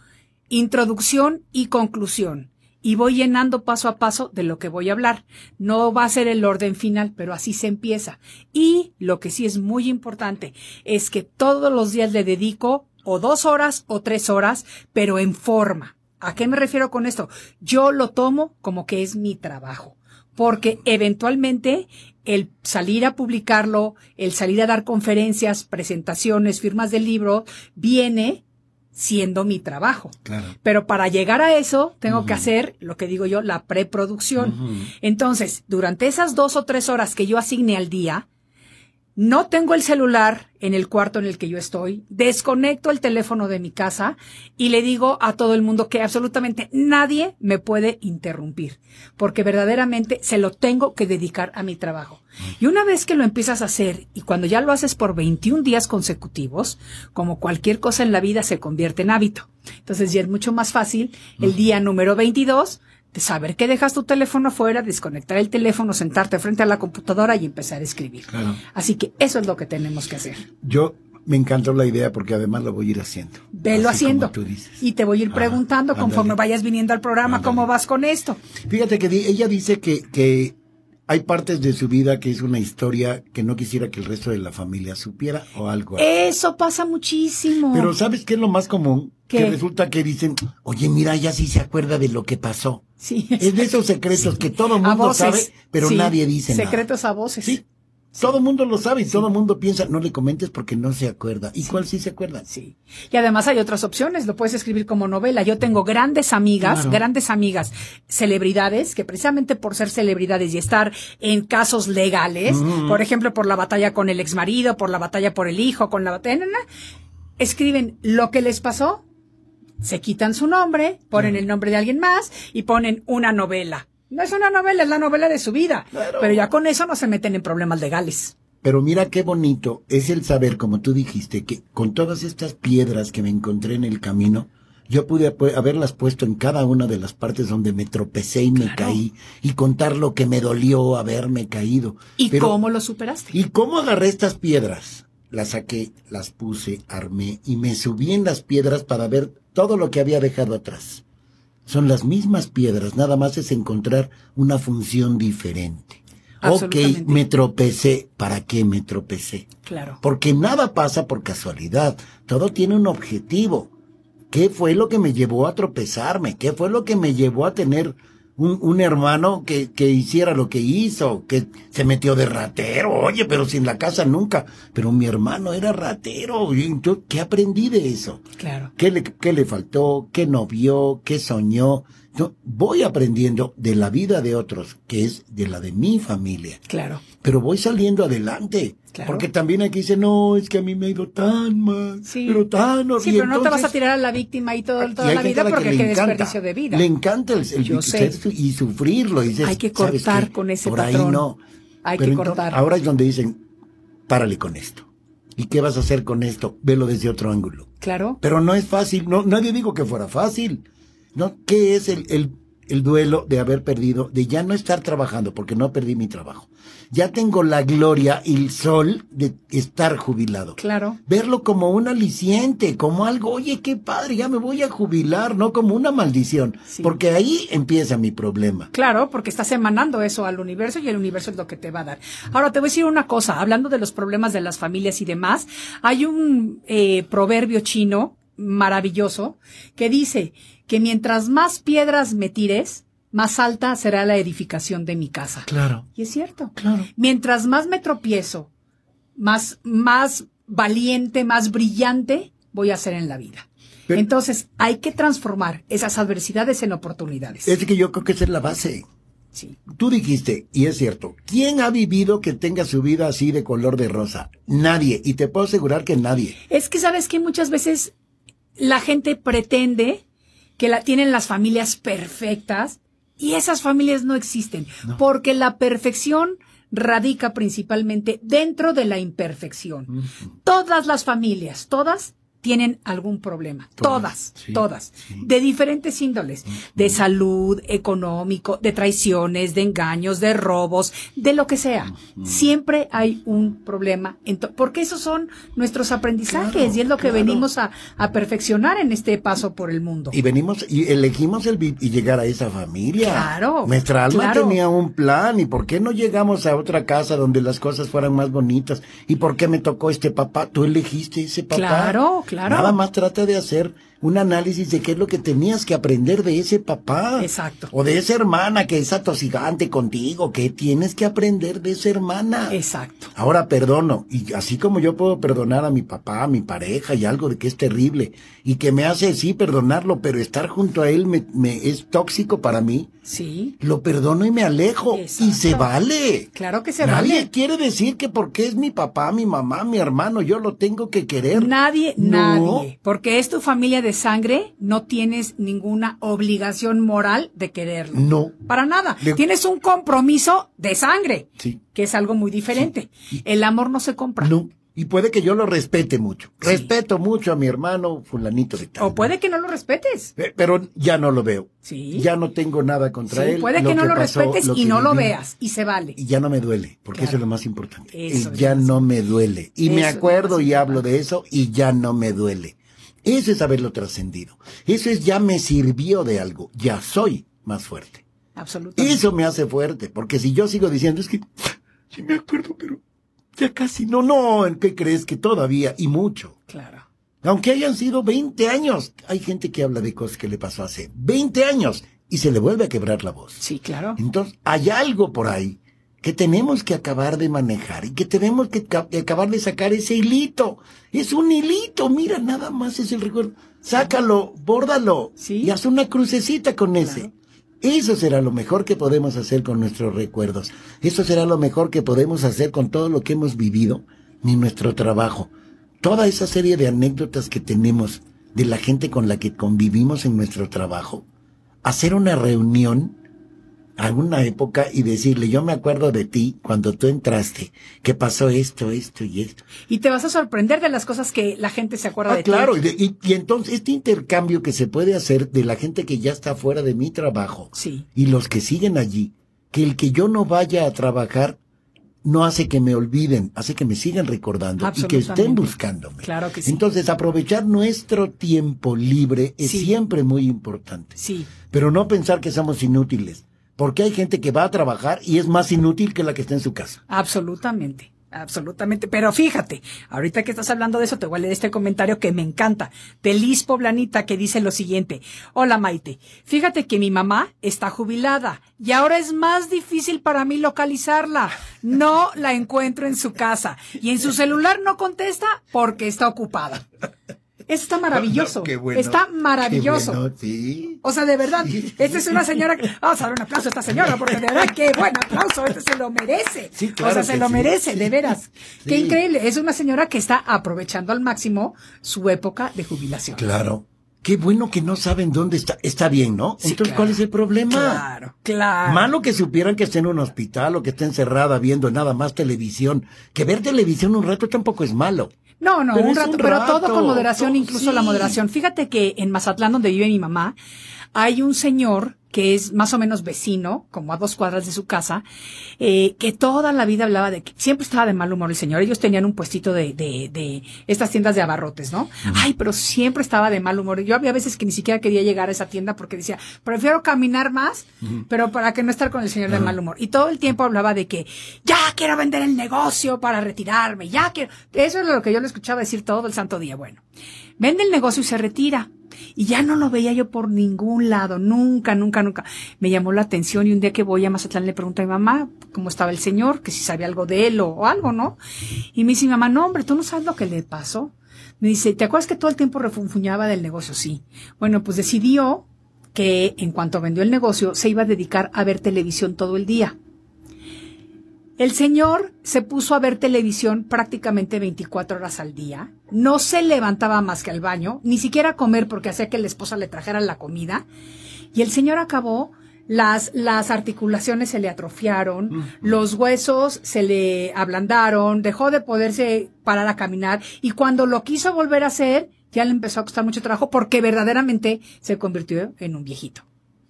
introducción y conclusión. Y voy llenando paso a paso de lo que voy a hablar. No va a ser el orden final, pero así se empieza. Y lo que sí es muy importante es que todos los días le dedico o dos horas o tres horas, pero en forma. ¿A qué me refiero con esto? Yo lo tomo como que es mi trabajo porque eventualmente el salir a publicarlo, el salir a dar conferencias, presentaciones, firmas del libro, viene siendo mi trabajo. Claro. Pero para llegar a eso, tengo que hacer lo que digo yo, la preproducción. Entonces, durante esas dos o tres horas que yo asigne al día, no tengo el celular en el cuarto en el que yo estoy, desconecto el teléfono de mi casa y le digo a todo el mundo que absolutamente nadie me puede interrumpir, porque verdaderamente se lo tengo que dedicar a mi trabajo. Y una vez que lo empiezas a hacer y cuando ya lo haces por 21 días consecutivos, como cualquier cosa en la vida se convierte en hábito. Entonces ya es mucho más fácil el día número 22 de saber que dejas tu teléfono afuera, desconectar el teléfono, sentarte frente a la computadora y empezar a escribir. Claro. Así que eso es lo que tenemos que hacer. Yo me encantó la idea porque además lo voy a ir haciendo. Velo haciendo. tú dices. Y te voy a ir Ah, preguntando conforme vayas viniendo al programa cómo vas con esto. Fíjate que ella dice que, que hay partes de su vida que es una historia que no quisiera que el resto de la familia supiera o algo. así. Eso pasa muchísimo. Pero ¿sabes qué es lo más común? ¿Qué? Que resulta que dicen, oye, mira, ella sí se acuerda de lo que pasó. sí, Es de esos secretos que todo el mundo sabe, pero Sí, nadie dice nada. Secretos a voces. Sí, todo el mundo lo sabe y todo el mundo piensa, no le comentes porque no se acuerda. ¿Y cuál sí se acuerda? Sí. Y además hay otras opciones, lo puedes escribir como novela. Yo tengo grandes amigas, Claro. grandes amigas, celebridades, que precisamente por ser celebridades y estar en casos legales, por ejemplo, por la batalla con el exmarido, por la batalla por el hijo, con la batalla, escriben lo que les pasó, se quitan su nombre, ponen el nombre de alguien más y ponen una novela. No es una novela, es la novela de su vida. Pero ya con eso no se meten en problemas legales. Pero mira qué bonito es el saber, como tú dijiste, que con todas estas piedras que me encontré en el camino, yo pude pu- haberlas puesto en cada una de las partes donde me tropecé y me Claro. caí y contar lo que me dolió haberme caído. ¿Y Pero- cómo lo superaste? ¿Y cómo agarré estas piedras? Las saqué, las puse, armé y me subí en las piedras para ver todo lo que había dejado atrás. Son las mismas piedras, nada más es encontrar una función diferente. Ok, me tropecé. ¿Para qué me tropecé? Claro. Porque nada pasa por casualidad. Todo tiene un objetivo. ¿Qué fue lo que me llevó a tropezarme? ¿Qué fue lo que me llevó a tener un, un hermano que, que, hiciera lo que hizo? Que se metió de ratero, oye, pero sin la casa nunca. Pero mi hermano era ratero. Y yo, ¿Qué aprendí de eso? Claro. ¿Qué le, qué le faltó? ¿Qué no vio? ¿Qué soñó? Yo voy aprendiendo de la vida de otros, que es de la de mi familia. Claro. Pero voy saliendo adelante. Claro. Porque también aquí dice, no, es que a mí me ha ido tan mal, Sí. pero tan Sí, pero no te vas a tirar a la víctima y todo, toda y la vida porque qué desperdicio de vida. Le encanta el, el Yo ser sé. y sufrirlo. Y dices, Hay que ¿sabes cortar con ese Por ahí patrón. no. Hay Pero que entonces, cortar. Ahora es donde dicen, párale con esto. ¿Y qué vas a hacer con esto? Velo desde otro ángulo. Claro. Pero no es fácil, no, nadie dijo que fuera fácil. ¿No? ¿Qué es el, el, el duelo de haber perdido, de ya no estar trabajando, porque no perdí mi trabajo? Ya tengo la gloria y el sol de estar jubilado. Claro. Verlo como un aliciente, como algo, oye, qué padre, ya me voy a jubilar, no como una maldición. Sí. Porque ahí empieza mi problema. Claro, porque estás emanando eso al universo y el universo es lo que te va a dar. Ahora te voy a decir una cosa, hablando de los problemas de las familias y demás, hay un eh, proverbio chino maravilloso que dice que mientras más piedras me tires, más alta será la edificación de mi casa. Claro, Y es cierto. claro. Mientras más me tropiezo, más, más valiente, más brillante voy a ser en la vida. Pero- Entonces, hay que transformar esas adversidades en oportunidades. Es que yo creo que esa es la base. Sí. Tú dijiste, y es cierto, ¿quién ha vivido que tenga su vida así de color de rosa? Nadie, y te puedo asegurar que nadie. Es que sabes que muchas veces la gente pretende que la tienen las familias perfectas y esas familias no existen, porque la perfección radica principalmente dentro de la imperfección. Todas las familias, todas tienen algún problema, todas, Todas, sí, todas, sí. de diferentes índoles, de salud, económico, de traiciones, de engaños, de robos, de lo que sea. Siempre hay un problema, porque esos son nuestros aprendizajes Claro, y es lo que claro. venimos a, a perfeccionar en este paso por el mundo. Y venimos y elegimos el y llegar a esa familia. Claro, Nuestra alma claro. tenía un plan. ¿Y por qué no llegamos a otra casa donde las cosas fueran más bonitas? ¿Y por qué me tocó este papá? Tú elegiste ese papá. Claro, Nada más trata de hacer un análisis de qué es lo que tenías que aprender de ese papá. Exacto. O de esa hermana que es atosigante contigo. ¿Qué tienes que aprender de esa hermana? Exacto. Ahora perdono, y así como yo puedo perdonar a mi papá, a mi pareja y algo de que es terrible, y que me hace sí perdonarlo, pero estar junto a él me, me es tóxico para mí, Sí, lo perdono y me alejo, y Exacto. se vale. claro que se Nadie vale. quiere decir que porque es mi papá, mi mamá, mi hermano, yo lo tengo que querer. Nadie, No. nadie. Porque es tu familia de sangre, no tienes ninguna obligación moral de quererlo. No. Para nada. Le- Tienes un compromiso de sangre, Sí. que es algo muy diferente. El amor no se compra. No. Y puede que yo lo respete mucho. Sí. Respeto mucho a mi hermano fulanito de tal. O puede que no lo respetes. Pero ya no lo veo. Sí. Ya no tengo nada contra Sí, él. puede que no lo pasó, respetes y no lo veas. Y se vale. y ya no me duele, porque Claro. eso es lo más importante. Eso es ya no me duele. Y me Eso acuerdo y hablo de eso y ya no me duele. Eso es haberlo trascendido. Eso es ya me sirvió de algo. Ya soy más fuerte. Absolutamente. Eso me hace fuerte, porque si yo sigo diciendo es que sí me acuerdo, pero ya casi no, no, ¿en qué crees que todavía? Y mucho. Claro. Aunque hayan sido 20 años, hay gente que habla de cosas que le pasó hace 20 años y se le vuelve a quebrar la voz. Sí, claro. Entonces, hay algo por ahí que tenemos que acabar de manejar y que tenemos que ca- que acabar de sacar ese hilito. Es un hilito, mira, nada más es el recuerdo. Sácalo, bórdalo Sí. y haz una crucecita con ese. Eso será lo mejor que podemos hacer con nuestros recuerdos. Eso será lo mejor que podemos hacer con todo lo que hemos vivido ni nuestro trabajo. Toda esa serie de anécdotas que tenemos de la gente con la que convivimos en nuestro trabajo. Hacer una reunión alguna época y decirle, yo me acuerdo de ti cuando tú entraste, que pasó esto, esto y esto. Y te vas a sorprender de las cosas que la gente se acuerda Ah, de ti. claro, y, entonces este intercambio que se puede hacer de la gente que ya está fuera de mi trabajo Sí. y los que siguen allí, que el que yo no vaya a trabajar no hace que me olviden, hace que me sigan recordando y que estén buscándome. Claro que sí. Entonces, aprovechar nuestro tiempo libre es Sí. siempre muy importante. Sí. Pero no pensar que somos inútiles. Porque hay gente que va a trabajar y es más inútil que la que está en su casa. Absolutamente. Absolutamente. Pero fíjate, ahorita que estás hablando de eso, te voy a leer este comentario que me encanta. De Liz Poblanita que dice lo siguiente. Hola Maite. Fíjate que mi mamá está jubilada y ahora es más difícil para mí localizarla. No la encuentro en su casa y en su celular no contesta porque está ocupada. Está maravilloso. qué bueno, está maravilloso. Qué bueno, sí. O sea, de verdad, Sí. esta es una señora que, vamos a dar un aplauso a esta señora, porque de verdad, qué buen aplauso, este se lo merece. Sí, o claro sea, se lo merece, de veras. Qué increíble. Es una señora que está aprovechando al máximo su época de jubilación. Claro. Qué bueno que no saben dónde está. Está bien, ¿no? Sí, Entonces, claro. ¿cuál es el problema? Claro, claro. Malo que supieran que esté en un hospital o que esté encerrada viendo nada más televisión. Que ver televisión un rato tampoco es malo. No, no, Pero un rato, un pero todo con moderación, incluso la moderación. Fíjate que en Mazatlán, donde vive mi mamá, hay un señor que es más o menos vecino, como a dos cuadras de su casa, eh, que toda la vida hablaba de que siempre estaba de mal humor el señor. Ellos tenían un puestito de, de, de estas tiendas de abarrotes, ¿no? Ay, pero siempre estaba de mal humor. Yo había veces que ni siquiera quería llegar a esa tienda porque decía, prefiero caminar más, pero para que no estar con el señor de mal humor. Y todo el tiempo hablaba de que ya quiero vender el negocio para retirarme, ya quiero. Eso es lo que yo le escuchaba decir todo el santo día. Bueno, vende el negocio y se retira. Y ya no lo veía yo por ningún lado, nunca, nunca, nunca. Me llamó la atención y un día que voy a Mazatlán le pregunto a mi mamá cómo estaba el señor, que si sabía algo de él o, algo, ¿no? Y me dice mi mamá, no hombre, tú no sabes lo que le pasó. Me dice, ¿te acuerdas que todo el tiempo refunfuñaba del negocio? Sí. Bueno, pues decidió que en cuanto vendió el negocio se iba a dedicar a ver televisión todo el día. El señor se puso a ver televisión prácticamente 24 horas al día. No se levantaba más que al baño, ni siquiera a comer porque hacía que la esposa le trajera la comida. Y el señor acabó, las, las articulaciones se le atrofiaron, los huesos se le ablandaron, dejó de poderse parar a caminar y cuando lo quiso volver a hacer, ya le empezó a costar mucho trabajo porque verdaderamente se convirtió en un viejito.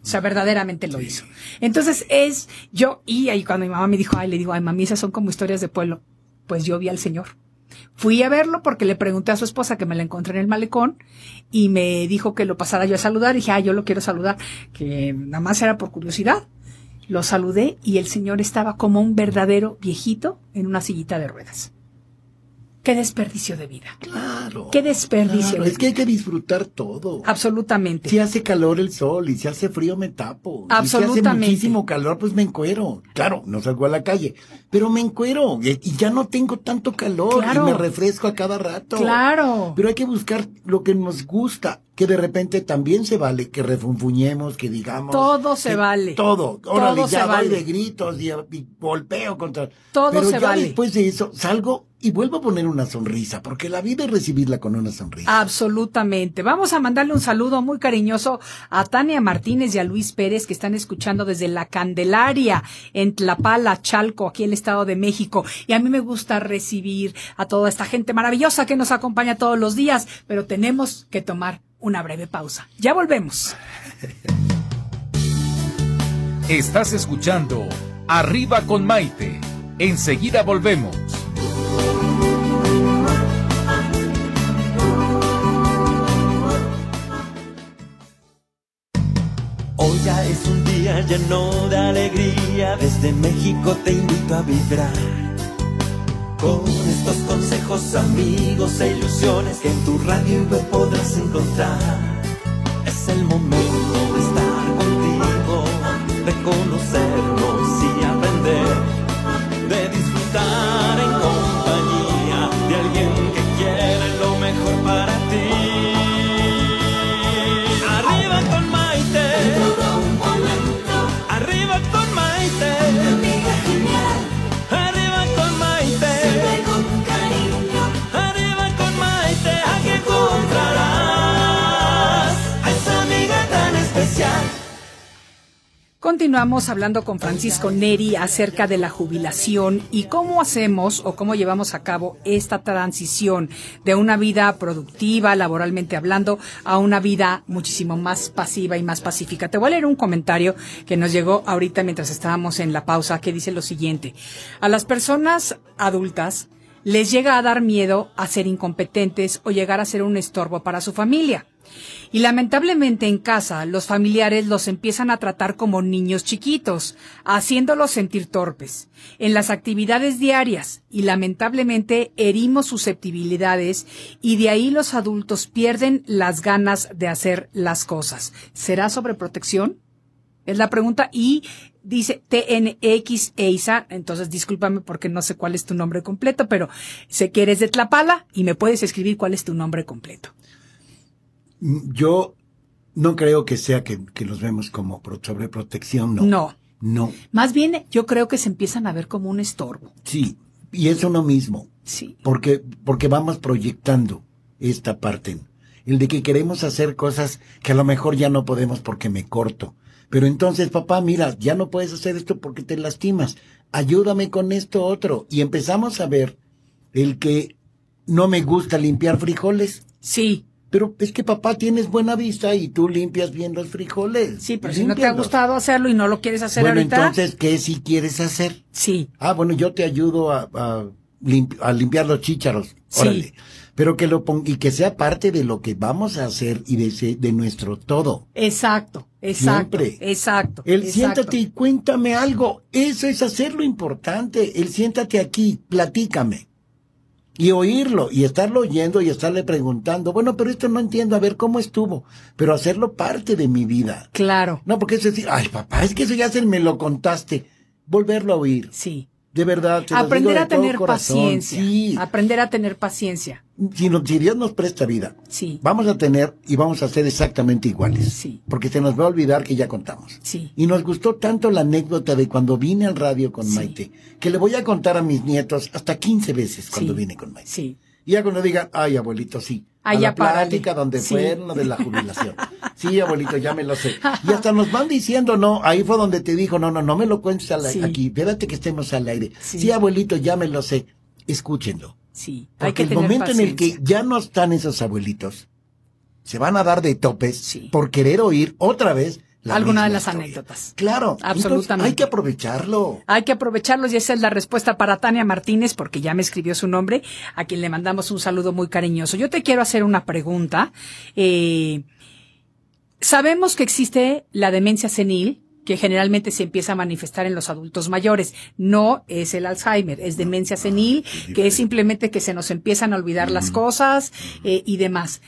O sea, verdaderamente lo hizo. Entonces es yo, y ahí cuando mi mamá me dijo, ay, le digo, ay, mami, esas son como historias de pueblo. Pues yo vi al señor. Fui a verlo porque le pregunté a su esposa que me la encontré en el malecón y me dijo que lo pasara yo a saludar. Y dije, ah, yo lo quiero saludar, que nada más era por curiosidad. Lo saludé y el señor estaba como un verdadero viejito en una sillita de ruedas. Qué desperdicio de vida. Claro. Qué desperdicio Claro, de Es que hay que disfrutar todo. Absolutamente. Si hace calor el sol y si hace frío me tapo. Y si Absolutamente. hace muchísimo calor pues me encuero. Claro, no salgo a la calle, pero me encuero y, y ya no tengo tanto calor Claro. y me refresco a cada rato. Claro. Pero hay que buscar lo que nos gusta, que de repente también se vale que refunfuñemos, que digamos. Todo se vale. Todo. Órale, Todo ya se vale. de gritos y, y golpeo contra. Todo Pero se ya vale. después de eso salgo y vuelvo a poner una sonrisa, porque la vida es recibirla con una sonrisa. Absolutamente. Vamos a mandarle un saludo muy cariñoso a Tania Martínez y a Luis Pérez que están escuchando desde La Candelaria en Tlapala, Chalco, aquí en el Estado de México. Y a mí me gusta recibir a toda esta gente maravillosa que nos acompaña todos los días, pero tenemos que tomar una breve pausa. Ya volvemos. Estás escuchando Arriba con Maite. Enseguida volvemos. Hoy ya es un día lleno de alegría, desde México te invito a vibrar. Con estos consejos, amigos e ilusiones que en tu radio y web podrás encontrar. Es el momento de estar contigo, de conocernos y aprender, de disfrutar Continuamos hablando con Francisco Neri acerca de la jubilación y cómo hacemos o cómo llevamos a cabo esta transición de una vida productiva, laboralmente hablando, a una vida muchísimo más pasiva y más pacífica. Te voy a leer un comentario que nos llegó ahorita mientras estábamos en la pausa que dice lo siguiente. A las personas adultas les llega a dar miedo a ser incompetentes o llegar a ser un estorbo para su familia. Y lamentablemente en casa los familiares los empiezan a tratar como niños chiquitos, haciéndolos sentir torpes en las actividades diarias y lamentablemente herimos susceptibilidades y de ahí los adultos pierden las ganas de hacer las cosas. ¿Será sobreprotección? Es la pregunta y dice TNX EISA, entonces discúlpame porque no sé cuál es tu nombre completo, pero sé que eres de Tlapala y me puedes escribir cuál es tu nombre completo. Yo no creo que sea que, que los vemos como pro- sobreprotección, no. No. No. Más bien, yo creo que se empiezan a ver como un estorbo. Sí. Y es uno mismo. Sí. Porque, porque vamos proyectando esta parte. El de que queremos hacer cosas que a lo mejor ya no podemos porque me corto. Pero entonces, papá, mira, ya no puedes hacer esto porque te lastimas. Ayúdame con esto otro. Y empezamos a ver el que no me gusta limpiar frijoles. Sí. Pero es que papá tienes buena vista y tú limpias bien los frijoles. Sí, pero si no te ha gustado hacerlo y no lo quieres hacer Bueno, ahorita. entonces, ¿qué si quieres hacer? Sí. Ah, bueno, yo te ayudo a, a, limpi- a limpiar los chícharos. Sí. Órale. Pero que lo pon- y que sea parte de lo que vamos a hacer y de, ese- de nuestro todo. Exacto. Exacto. Siempre. Exacto. El exacto. siéntate y cuéntame algo. Eso es hacer lo importante. El siéntate aquí, platícame. Y oírlo, y estarlo oyendo y estarle preguntando, bueno, pero esto no entiendo, a ver cómo estuvo. Pero hacerlo parte de mi vida. Claro. No, porque es decir, ay papá, es que eso ya se me lo contaste. Volverlo a oír. Sí. De verdad. te Aprender de a tener corazón. paciencia. Sí. Aprender a tener paciencia. Si, no- si Dios nos presta vida, Sí. vamos a tener y vamos a ser exactamente iguales. Sí. Porque se nos va a olvidar que ya contamos. Sí. Y nos gustó tanto la anécdota de cuando vine al radio con Sí. Maite, que le voy a contar a mis nietos hasta 15 veces cuando vine con Maite. Sí. Y ya cuando digan, ay abuelito, sí. Ay, a la plática donde Sí. fue lo de la jubilación. Sí, abuelito, ya me lo sé. Y hasta nos van diciendo, no, ahí fue donde te dijo, no, no, no me lo cuentes al- Sí. aquí, espérate que estemos al aire. Sí. Sí. abuelito, ya me lo sé. Escúchenlo. Sí. Hay Porque que el tener momento en el que ya no están esos abuelitos, se van a dar de topes por querer oír otra vez la Alguna de las historia. anécdotas. Claro, entonces Absolutamente. hay que aprovecharlo. Hay que aprovecharlos y esa es la respuesta para Tania Martínez porque ya me escribió su nombre, a quien le mandamos un saludo muy cariñoso. Yo te quiero hacer una pregunta. Eh, sabemos que existe la demencia senil que generalmente se empieza a manifestar en los adultos mayores. No es el Alzheimer, es demencia senil, que es simplemente que se nos empiezan a olvidar las cosas eh, y demás.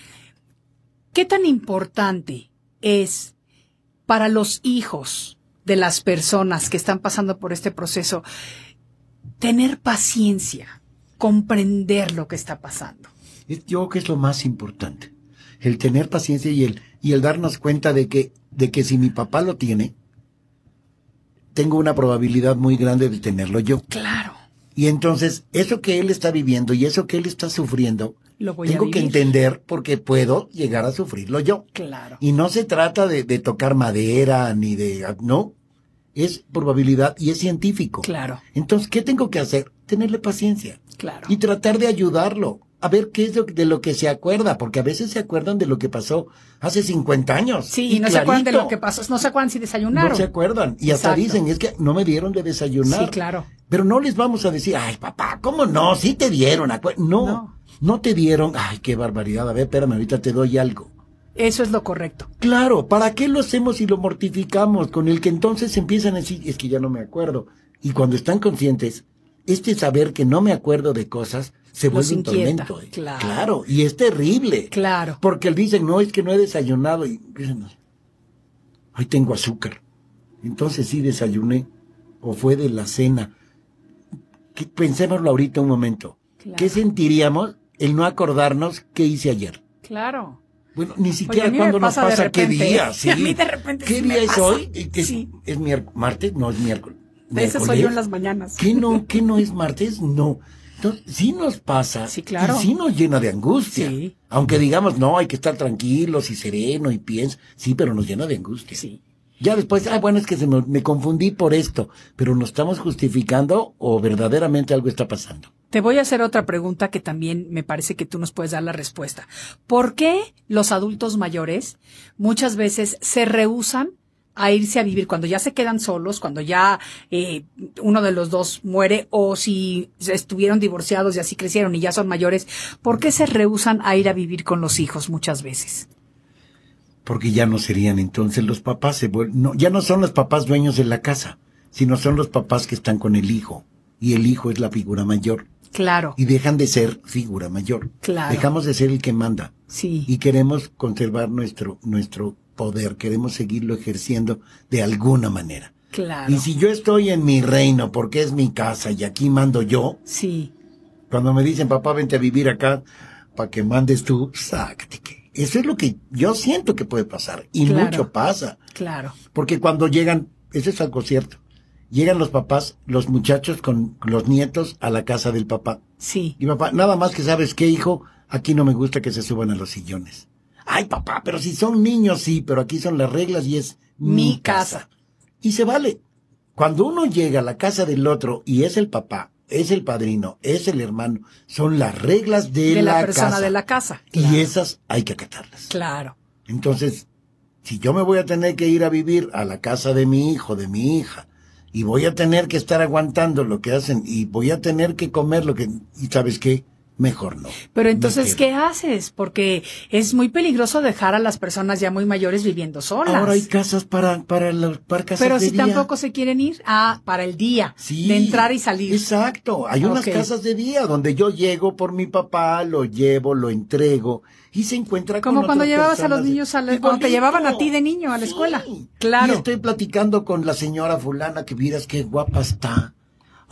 ¿Qué tan importante es para los hijos de las personas que están pasando por este proceso tener paciencia, comprender lo que está pasando? Yo creo que es lo más importante. El tener paciencia y el, y el darnos cuenta de que, de que si mi papá lo tiene, tengo una probabilidad muy grande de tenerlo yo. Claro, Y entonces, eso que él está viviendo y eso que él está sufriendo, lo voy tengo a que entender porque puedo llegar a sufrirlo yo. Claro, Y no se trata de, de tocar madera ni de... No, es probabilidad y es científico. claro, Entonces, ¿qué tengo que hacer? Tenerle paciencia claro. y tratar de ayudarlo. A ver qué es de lo que se acuerda, porque a veces se acuerdan de lo que pasó hace 50 años. Sí, y no se acuerdan de lo que pasó, no se acuerdan si desayunaron. No se acuerdan. Y hasta dicen, es que no me dieron de desayunar. Sí, claro. Pero no les vamos a decir, ay, papá, ¿cómo no? Sí te dieron. acu-". No, No. No, te dieron. Ay, qué barbaridad. A ver, espérame, ahorita te doy algo. Eso es lo correcto. Claro, ¿para qué lo hacemos y lo mortificamos? Con el que entonces empiezan a decir, es que ya no me acuerdo. Y cuando están conscientes, este saber que no me acuerdo de cosas se Los vuelve un tormento. ¿eh? claro. y es terrible. Claro. Porque él dicen, no, es que no he desayunado. Y dicen, ahí tengo azúcar. Entonces sí desayuné. O fue de la cena. Que- Pensémoslo ahorita un momento. Claro. ¿Qué sentiríamos el no acordarnos qué hice ayer? Claro. Bueno, ni siquiera cuando nos pasa de qué día, sí. [LAUGHS] A mí de repente ¿Qué sí día es hoy? Es, Sí. es miércoles, martes, no es miércoles. Ese soy yo en las mañanas. ¿Qué no, qué no es martes? No. Entonces, sí nos pasa. Sí, claro. Y sí nos llena de angustia. Sí. Aunque digamos, no, hay que estar tranquilos y sereno y piensa. Sí, pero nos llena de angustia. Sí. Ya después, ah, bueno, es que se me, confundí por esto. Pero nos estamos justificando o verdaderamente algo está pasando. Te voy a hacer otra pregunta que también me parece que tú nos puedes dar la respuesta. ¿Por qué los adultos mayores muchas veces se rehusan a irse a vivir cuando ya se quedan solos, cuando ya eh, uno de los dos muere o si estuvieron divorciados y así crecieron y ya son mayores? ¿Por qué se rehusan a ir a vivir con los hijos muchas veces? Porque ya no serían entonces los papás, se no, ya no son los papás dueños de la casa, sino son los papás que están con el hijo. Y el hijo es la figura mayor. Claro. Y dejan de ser figura mayor. Claro. Dejamos de ser el que manda. Sí. Y queremos conservar nuestro, nuestro poder, queremos seguirlo ejerciendo de alguna manera. Claro. Y si yo estoy en mi reino porque es mi casa y aquí mando yo, Sí. cuando me dicen, papá, vente a vivir acá para que mandes tú, sácate que. Eso es lo que yo siento que puede pasar. Y Claro. mucho pasa. Claro. Porque cuando llegan, eso es algo cierto, llegan los papás, los muchachos con los nietos a la casa del papá. Sí. Y papá, nada más que sabes qué, hijo, aquí no me gusta que se suban a los sillones. Ay, papá, pero si son niños, sí, pero aquí son las reglas y es Mi casa. Y se vale. Cuando uno llega a la casa del otro y es el papá, es el padrino, es el hermano, son las reglas de, De la, la, persona casa. de la casa. Y esas hay que acatarlas. Claro. Entonces, si yo me voy a tener que ir a vivir a la casa de mi hijo, de mi hija, y voy a tener que estar aguantando lo que hacen, y voy a tener que comer lo que, y sabes qué, mejor no. Pero entonces. ¿qué haces? Porque es muy peligroso dejar a las personas ya muy mayores viviendo solas. Ahora hay casas para, para los para casas Pero de si día. tampoco se quieren ir, ah, para el día, Sí, de entrar y salir. Exacto. Hay unas casas de día donde yo llego por mi papá, lo llevo, lo entrego y se encuentra con Como cuando llevabas a los niños a la- Igualito. cuando te llevaban a ti de niño a la escuela. Claro. Y estoy platicando con la señora fulana que miras qué guapa está.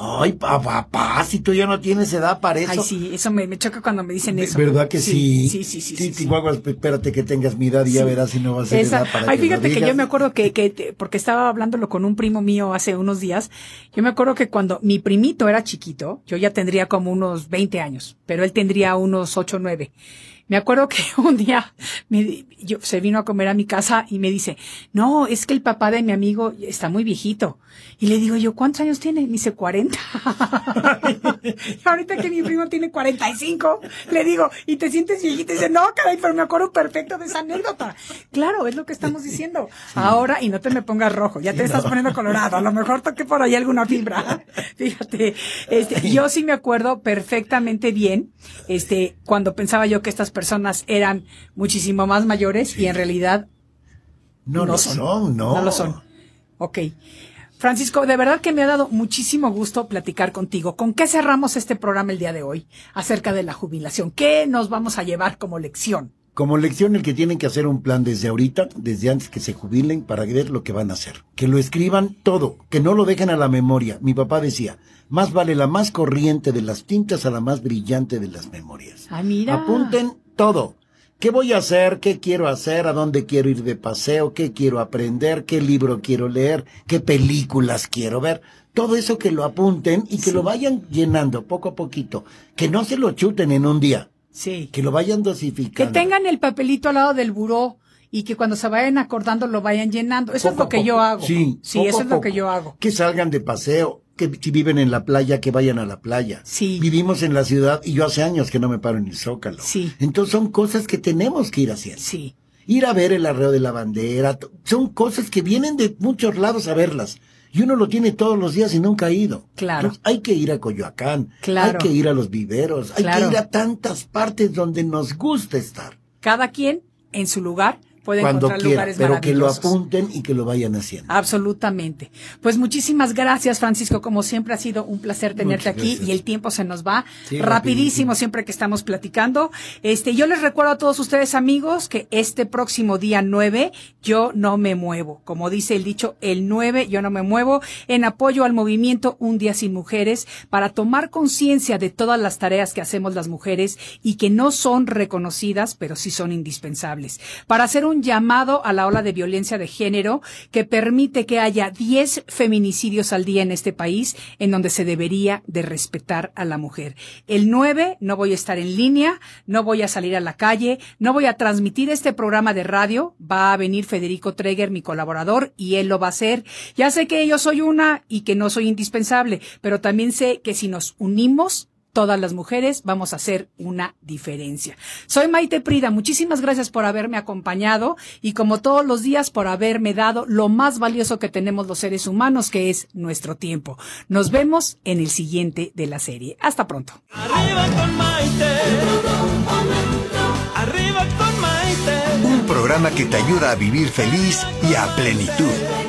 Ay, pa- papá, si tú ya no tienes edad para eso. Ay, sí, eso me, me choca cuando me dicen eso. ¿Verdad que sí? Sí, sí, sí. sí, sí. Espérate que tengas mi edad y ya verás si no va a ser edad para Ay, que fíjate lo que yo me acuerdo que, que, porque estaba hablándolo con un primo mío hace unos días, yo me acuerdo que cuando mi primito era chiquito, yo ya tendría como unos 20 años, pero él tendría unos 8 o 9. Me acuerdo que [LAUGHS] un día me yo, se vino a comer a mi casa y me dice, no, es que el papá de mi amigo está muy viejito. Y le digo yo, ¿cuántos años tiene? Me dice, 40. [LAUGHS] y ahorita que mi primo tiene 45, le digo, ¿y te sientes viejito? Y dice, no, caray, pero me acuerdo perfecto de esa anécdota. Claro, es lo que estamos diciendo. Ahora, y no te me pongas rojo, ya te estás poniendo colorado. A lo mejor toqué por ahí alguna fibra. [LAUGHS] Fíjate, este, yo sí me acuerdo perfectamente bien, este, cuando pensaba yo que estas personas eran muchísimo más mayores y en realidad No, lo son, no. no lo son. Ok. Francisco, de verdad que me ha dado muchísimo gusto platicar contigo. ¿Con qué cerramos este programa el día de hoy acerca de la jubilación? ¿Qué nos vamos a llevar como lección? Como lección el que tienen que hacer un plan desde ahorita, desde antes que se jubilen, para ver lo que van a hacer. Que lo escriban todo, que no lo dejen a la memoria. Mi papá decía, más vale la más corriente de las tintas a la más brillante de las memorias. Ah, mira. Apunten todo. ¿Qué voy a hacer? ¿Qué quiero hacer? ¿A dónde quiero ir de paseo? ¿Qué quiero aprender? ¿Qué libro quiero leer? ¿Qué películas quiero ver? Todo eso que lo apunten y que lo vayan llenando poco a poquito. Que no se lo chuten en un día. Sí. Que lo vayan Que dosificando. tengan el papelito al lado del buró y que cuando se vayan acordando lo vayan llenando. Eso es lo que poco. yo hago. Sí, sí eso es lo que yo hago. Que salgan de paseo, que si viven en la playa, que vayan a la playa. Sí. Vivimos en la ciudad y yo hace años que no me paro en el Zócalo. Sí. Entonces son cosas que tenemos que ir haciendo. Sí. Ir a ver el arreo de la bandera, son cosas que vienen de muchos lados a verlas. Y uno lo tiene todos los días y nunca ha ido. Claro. Entonces, hay que ir a Coyoacán, Claro. hay que ir a los viveros, hay Claro. que ir a tantas partes donde nos gusta estar. Cada quien en su lugar puede cuando encontrar quiera, lugares pero que lo apunten y que lo vayan haciendo. Absolutamente. Pues muchísimas gracias, Francisco. Como siempre ha sido un placer tenerte aquí y el tiempo se nos va Sí, rapidísimo, rapidísimo. siempre que estamos platicando. Este, yo les recuerdo a todos ustedes, amigos, que este próximo día 9 yo no me muevo. Como dice el dicho, el 9 yo no me muevo en apoyo al movimiento Un Día Sin Mujeres para tomar conciencia de todas las tareas que hacemos las mujeres y que no son reconocidas, pero sí son indispensables. Para hacer un llamado a la ola de violencia de género que permite que haya 10 feminicidios al día en este país en donde se debería de respetar a la mujer. El 9 no voy a estar en línea, no voy a salir a la calle, no voy a transmitir este programa de radio, va a venir Federico Treger, mi colaborador, y él lo va a hacer. Ya sé que yo soy una y que no soy indispensable, pero también sé que si nos unimos, todas las mujeres vamos a hacer una diferencia. Soy Maite Prida, muchísimas gracias por haberme acompañado y como todos los días por haberme dado lo más valioso que tenemos los seres humanos, que es nuestro tiempo. Nos vemos en el siguiente de la serie. Hasta pronto. Arriba con Maite. Arriba con Maite. programa que te ayuda a vivir feliz y a plenitud.